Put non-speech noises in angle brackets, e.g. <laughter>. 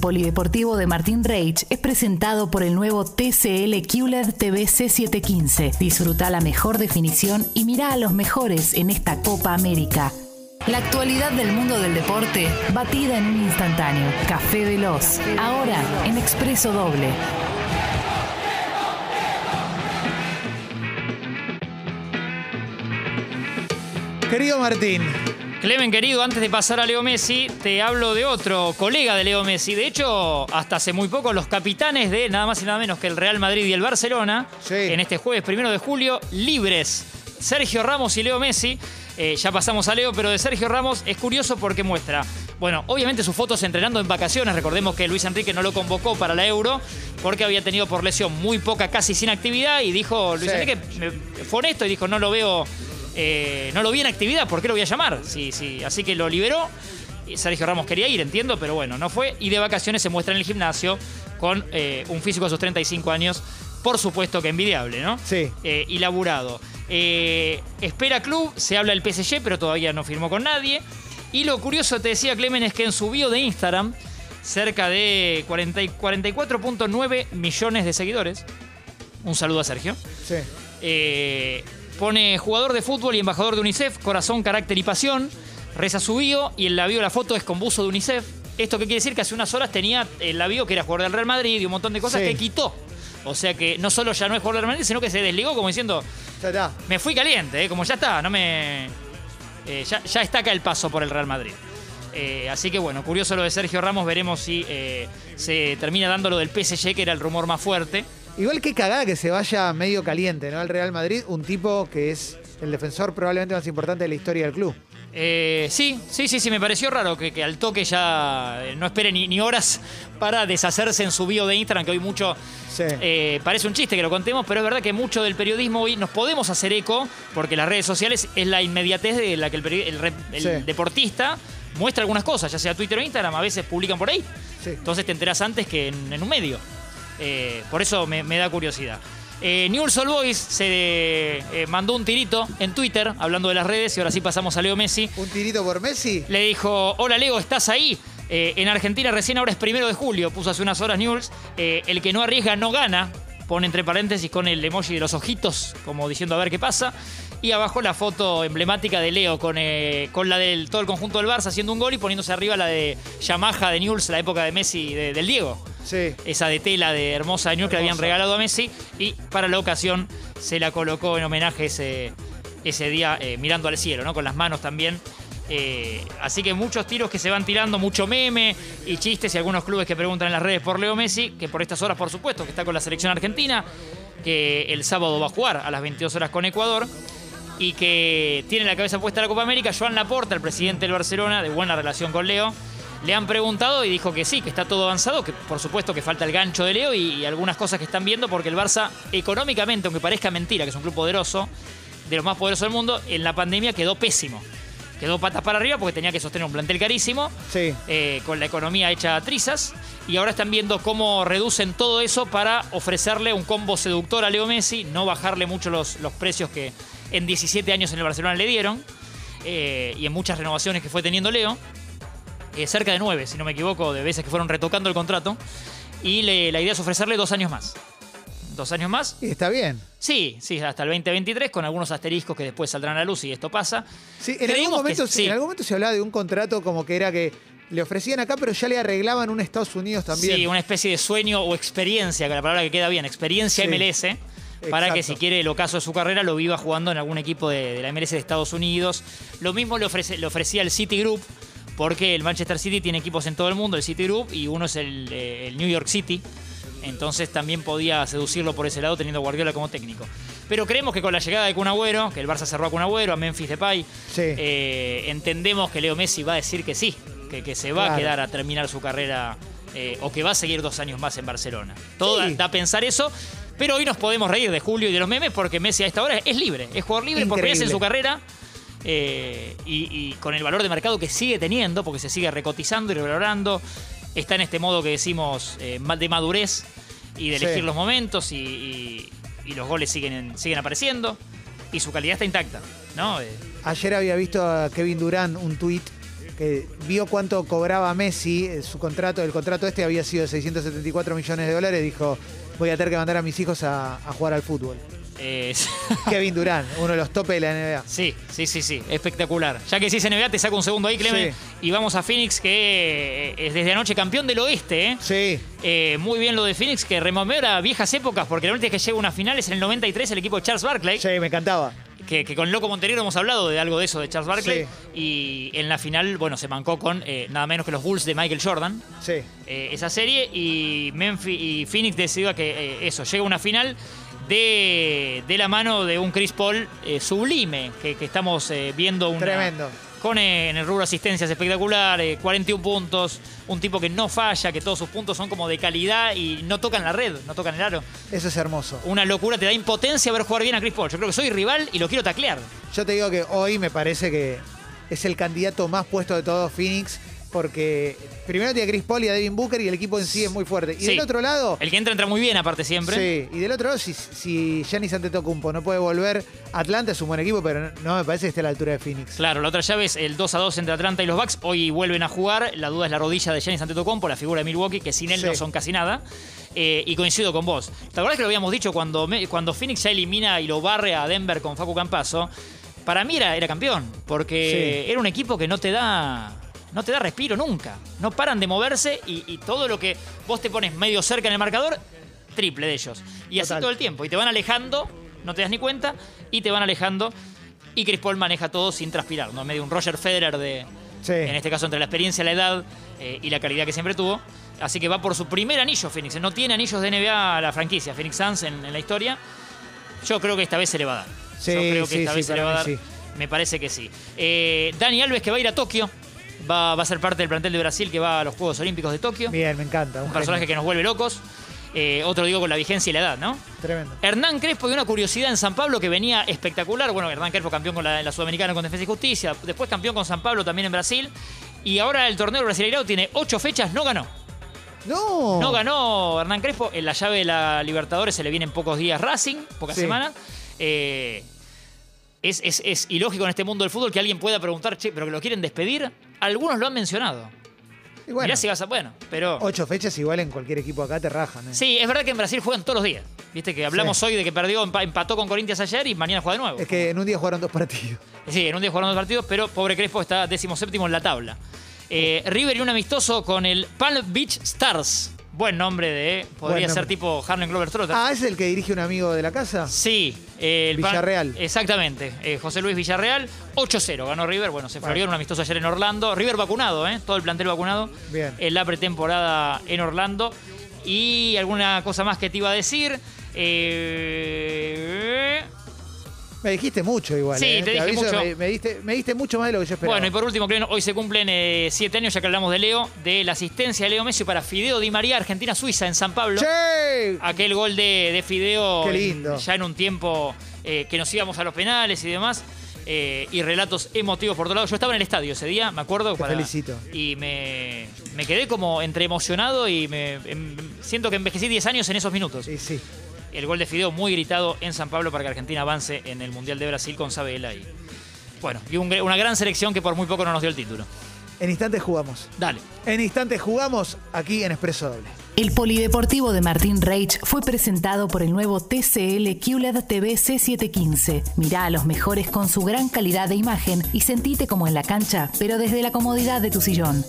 polideportivo de Martín Reich es presentado por el nuevo TCL QLED TV C715. Disfruta la mejor definición y mira a los mejores en esta Copa América. La actualidad del mundo del deporte, batida en un instantáneo. Café Veloz, ahora en Expreso Doble. Querido Martín, Clemen, querido, antes de pasar a Leo Messi, te hablo de otro colega de Leo Messi. De hecho, hasta hace muy poco, los capitanes de nada más y nada menos que el Real Madrid y el Barcelona, Sí. en este jueves primero de julio, libres. Sergio Ramos y Leo Messi. Eh, ya pasamos a Leo, pero de Sergio Ramos es curioso porque muestra, bueno, obviamente sus fotos entrenando en vacaciones. Recordemos que Luis Enrique no lo convocó para la Euro porque había tenido por lesión muy poca, casi sin actividad. Y dijo, Luis Sí. Enrique me- fue honesto y dijo, no lo veo eh, no lo vi en actividad, ¿por qué lo voy a llamar? Sí, sí. Así que lo liberó. Sergio Ramos quería ir, entiendo, pero bueno, no fue. Y de vacaciones se muestra en el gimnasio con eh, un físico a sus 35 años. Por supuesto que envidiable, ¿no? Sí. Eh, y laburado. Eh, espera club, se habla del PSG, pero todavía no firmó con nadie. Y lo curioso, te decía Clemen, es que en su bio de Instagram, cerca de 40 y 44.9 millones de seguidores. Un saludo a Sergio. sí. Pone jugador de fútbol y embajador de UNICEF, corazón, carácter y pasión. Reza su bio y en la bio la foto es con buzo de UNICEF. ¿Esto qué quiere decir? Que hace unas horas tenía en la bio que era jugador del Real Madrid y un montón de cosas Sí. que quitó. O sea que no solo ya no es jugador del Real Madrid, sino que se desligó como diciendo, Ya está. me fui caliente, ¿eh? como ya está, no me. eh, ya, ya está acá el paso por el Real Madrid. Eh, así que bueno, curioso lo de Sergio Ramos, veremos si eh, se termina dando lo del PSG, que era el rumor más fuerte. Igual que cagada que se vaya medio caliente, ¿no? Al Real Madrid, un tipo que es el defensor probablemente más importante de la historia del club. Eh, sí, sí, sí, sí, me pareció raro que, que al toque ya eh, no espere ni, ni horas para deshacerse en su bio de Instagram, que hoy mucho Sí. eh, parece un chiste que lo contemos, pero es verdad que mucho del periodismo hoy nos podemos hacer eco, porque las redes sociales es la inmediatez de la que el, el el Sí. deportista muestra algunas cosas, ya sea Twitter o Instagram, a veces publican por ahí. Sí. Entonces te enteras antes que en, en un medio. Eh, por eso me, me da curiosidad. Eh, Newell's Old Boys se eh, mandó un tirito en Twitter hablando de las redes y ahora sí pasamos a Leo Messi. Un tirito por Messi. Le dijo, hola Leo, ¿estás ahí? Eh, en Argentina recién ahora es primero de julio, puso hace unas horas Newell's. Eh, el que no arriesga no gana, pone entre paréntesis con el emoji de los ojitos, como diciendo a ver qué pasa. Y abajo la foto emblemática de Leo con, eh, con la del todo el conjunto del Barça haciendo un gol y poniéndose arriba la de Yamaha de Newell's, la época de Messi, de- del Diego Sí. esa de tela de hermosa de Newell's que le habían regalado a Messi y para la ocasión se la colocó en homenaje ese, ese día eh, mirando al cielo, ¿no? Con las manos también. Eh, así que muchos tiros que se van tirando, mucho meme y chistes y algunos clubes que preguntan en las redes por Leo Messi, que por estas horas por supuesto que está con la selección argentina, que el sábado va a jugar a las 22 horas con Ecuador y que tiene la cabeza puesta en la Copa América. Joan Laporta, el presidente del Barcelona, de buena relación con Leo, le han preguntado y dijo que sí, que está todo avanzado, que por supuesto que falta el gancho de Leo y, y algunas cosas que están viendo, porque el Barça, económicamente, aunque parezca mentira, que es un club poderoso, de los más poderosos del mundo, en la pandemia quedó pésimo. Quedó patas para arriba porque tenía que sostener un plantel carísimo, Sí. eh, con la economía hecha a trizas, y ahora están viendo cómo reducen todo eso para ofrecerle un combo seductor a Leo Messi, no bajarle mucho los, los precios que en 17 años en el Barcelona le dieron, eh, y en muchas renovaciones que fue teniendo Leo, eh, cerca de nueve, si no me equivoco, de veces que fueron retocando el contrato, y le- la idea es ofrecerle dos años más. Dos años más, Y está bien. Sí, sí, hasta el 2023, con algunos asteriscos que después saldrán a la luz y esto pasa. Sí, en algún, que momento, sí. en algún momento se hablaba de un contrato como que era que le ofrecían acá, pero ya le arreglaban un Estados Unidos también. Sí, una especie de sueño o experiencia, que la palabra que queda bien, experiencia Sí. MLS, para que si quiere el ocaso de su carrera lo viva jugando en algún equipo de, de la MLS de Estados Unidos. Lo mismo le, ofrece, le ofrecía el City Group, porque el Manchester City tiene equipos en todo el mundo, el City Group, y uno es el, eh, el New York City. Entonces también podía seducirlo por ese lado teniendo a Guardiola como técnico. Pero creemos que con la llegada de Kun Agüero, que el Barça cerró a Kun Agüero, a Memphis Depay, Sí. eh, entendemos que Leo Messi va a decir que sí, que, que se va a quedar a terminar su carrera eh, o que va a seguir dos años más en Barcelona. Todo Sí. da, a pensar eso, pero hoy nos podemos reír de Julio y de los memes porque Messi a esta hora es libre, es jugador libre por primera vez en su carrera eh, y, y con el valor de mercado que sigue teniendo, porque se sigue recotizando y revalorando. Está en este modo que decimos eh, de madurez y de Sí. elegir los momentos y, y- y los goles siguen, siguen apareciendo y su calidad está intacta. ¿no? Eh, Ayer había visto a Kevin Durán un tuit que vio cuánto cobraba Messi, eh, su contrato, el contrato este había sido de 674 millones de dólares, dijo, voy a tener que mandar a mis hijos a, a jugar al fútbol. Eh, <laughs> Kevin Durant, uno de los topes de la NBA. sí, sí, sí, sí, espectacular. Ya que si es NBA, te saco un segundo ahí, Clemen. Sí. Y vamos a Phoenix, que eh, es desde anoche campeón del oeste, ¿eh? Sí, Eh, muy bien lo de Phoenix, que rememora viejas épocas, porque la última vez que llega a una final es en el 93 el equipo de Charles Barkley, sí, me encantaba. que, que con Loco Montenegro hemos hablado de algo de eso de Charles Barkley. Y en la final, bueno, se mancó con eh, nada menos que los Bulls de Michael Jordan, Sí. eh, esa serie, y Memphis y Phoenix decidió que eh, eso, llega a una final de, de la mano de un Chris Paul eh, sublime, que, que estamos eh, viendo una, Tremendo. con eh, en el rubro asistencias espectacular, eh, 41 puntos, un tipo que no falla, que todos sus puntos son como de calidad y no tocan la red, no tocan el aro. Eso es hermoso. Una locura, te da impotencia ver jugar bien a Chris Paul. Yo creo que soy rival y lo quiero taclear. Yo te digo que hoy me parece que es el candidato más puesto de todos Phoenix, porque primero tiene a Chris Paul y a Devin Booker y el equipo en sí es muy fuerte. Y Sí. del otro lado, El que entra entra muy bien, aparte siempre. sí, y del otro lado, si, si Giannis Antetokounmpo no puede volver, Atlanta es un buen equipo, pero no me parece que esté a la altura de Phoenix. Claro, la otra llave es el 2 a 2 entre Atlanta y los Bucks. Hoy vuelven a jugar. La duda es la rodilla de Giannis Antetokounmpo, la figura de Milwaukee, que sin él Sí. no son casi nada. Eh, y coincido con vos. ¿Te acordás que lo habíamos dicho cuando, me- cuando Phoenix ya elimina y lo barre a Denver con Facu Campazo? Para mí era, era campeón, porque Sí. era un equipo que no te da. No te da respiro nunca. No paran de moverse y, y todo lo que vos te pones medio cerca en el marcador, triple de ellos. Y así Total. todo el tiempo. Y te van alejando, no te das ni cuenta, y te van alejando. Y Chris Paul maneja todo sin transpirar, ¿no? Medio un Roger Federer de. Sí. En este caso, entre la experiencia, la edad eh, y la calidad que siempre tuvo. Así que va por su primer anillo, Phoenix. No tiene anillos de NBA la franquicia, Phoenix Suns en, en la historia. Yo creo que esta vez se le va a dar. Sí, Yo creo que sí, esta vez se le va a dar. Me parece que sí. Eh, Dani Alves, que va a ir a Tokio. Va, va a ser parte del plantel de Brasil que va a los Juegos Olímpicos de Tokio. Bien, me encanta. Un, Un personaje que nos vuelve locos. Eh, otro digo con la vigencia y la edad, ¿no? Tremendo. Hernán Crespo y una curiosidad en San Pablo que venía espectacular. Bueno, Hernán Crespo campeón con la, Sudamericana con Defensa y Justicia. Después campeón con San Pablo también en Brasil. Y ahora el torneo brasileño tiene ocho fechas, no ganó. No. No ganó Hernán Crespo. En la llave de la Libertadores se le vienen pocos días Racing, pocas Sí. semanas. Eh, es, es- es ilógico en este mundo del fútbol que alguien pueda preguntar, che, pero que lo quieren despedir. Algunos lo han mencionado. Y bueno, Mirá si vas a. Bueno, pero. ocho fechas igual en cualquier equipo acá te rajan. ¿eh? Sí, es verdad que en Brasil juegan todos los días. Viste que hablamos Sí. hoy de que perdió, empa- empató con Corinthians ayer y mañana juega de nuevo. Es que en un día jugaron dos partidos. Sí, en un día jugaron dos partidos, pero pobre Crespo está décimo séptimo en la tabla. Eh, River y un amistoso con el Palm Beach Stars. Buen nombre de. Podría Buen ser nombre. tipo Harlem Globetrotter. Ah, ¿es el que dirige un amigo de la casa? Sí, eh, el Villarreal. exactamente. eh, José Luis Villarreal, 8-0 ganó River. Bueno, se florió en un amistoso ayer en Orlando. River vacunado, ¿eh? Todo el plantel vacunado. Bien. En la pretemporada en Orlando. Y alguna cosa más que te iba a decir. Eh, Me dijiste mucho igual. Sí, ¿eh? te dije aviso, mucho. Me, me diste, me diste mucho más de lo que yo esperaba. Bueno, y por último, Clemen, hoy se cumplen eh, siete años, ya que hablamos de Leo, de la asistencia de Leo Messi para Fideo Di María, Argentina-Suiza en San Pablo. Aquel gol de, de Fideo Qué lindo. ya en un tiempo eh, que nos íbamos a los penales y demás. eh, y relatos emotivos por todos lados. Yo estaba en el estadio ese día, me acuerdo. Te felicito. Y me, me quedé como entre emocionado y me, em- siento que envejecí 10 años en esos minutos. Sí, sí. El gol de Fideo muy gritado en San Pablo para que Argentina avance en el Mundial de Brasil con Sabela. Y, bueno, y un una gran selección que por muy poco no nos dio el título. En instantes jugamos. Dale. En instantes jugamos aquí en Expreso Doble. El Polideportivo de Martín Reich fue presentado por el nuevo TCL QLED TV C715. Mirá a los mejores con su gran calidad de imagen y sentite como en la cancha, pero desde la comodidad de tu sillón.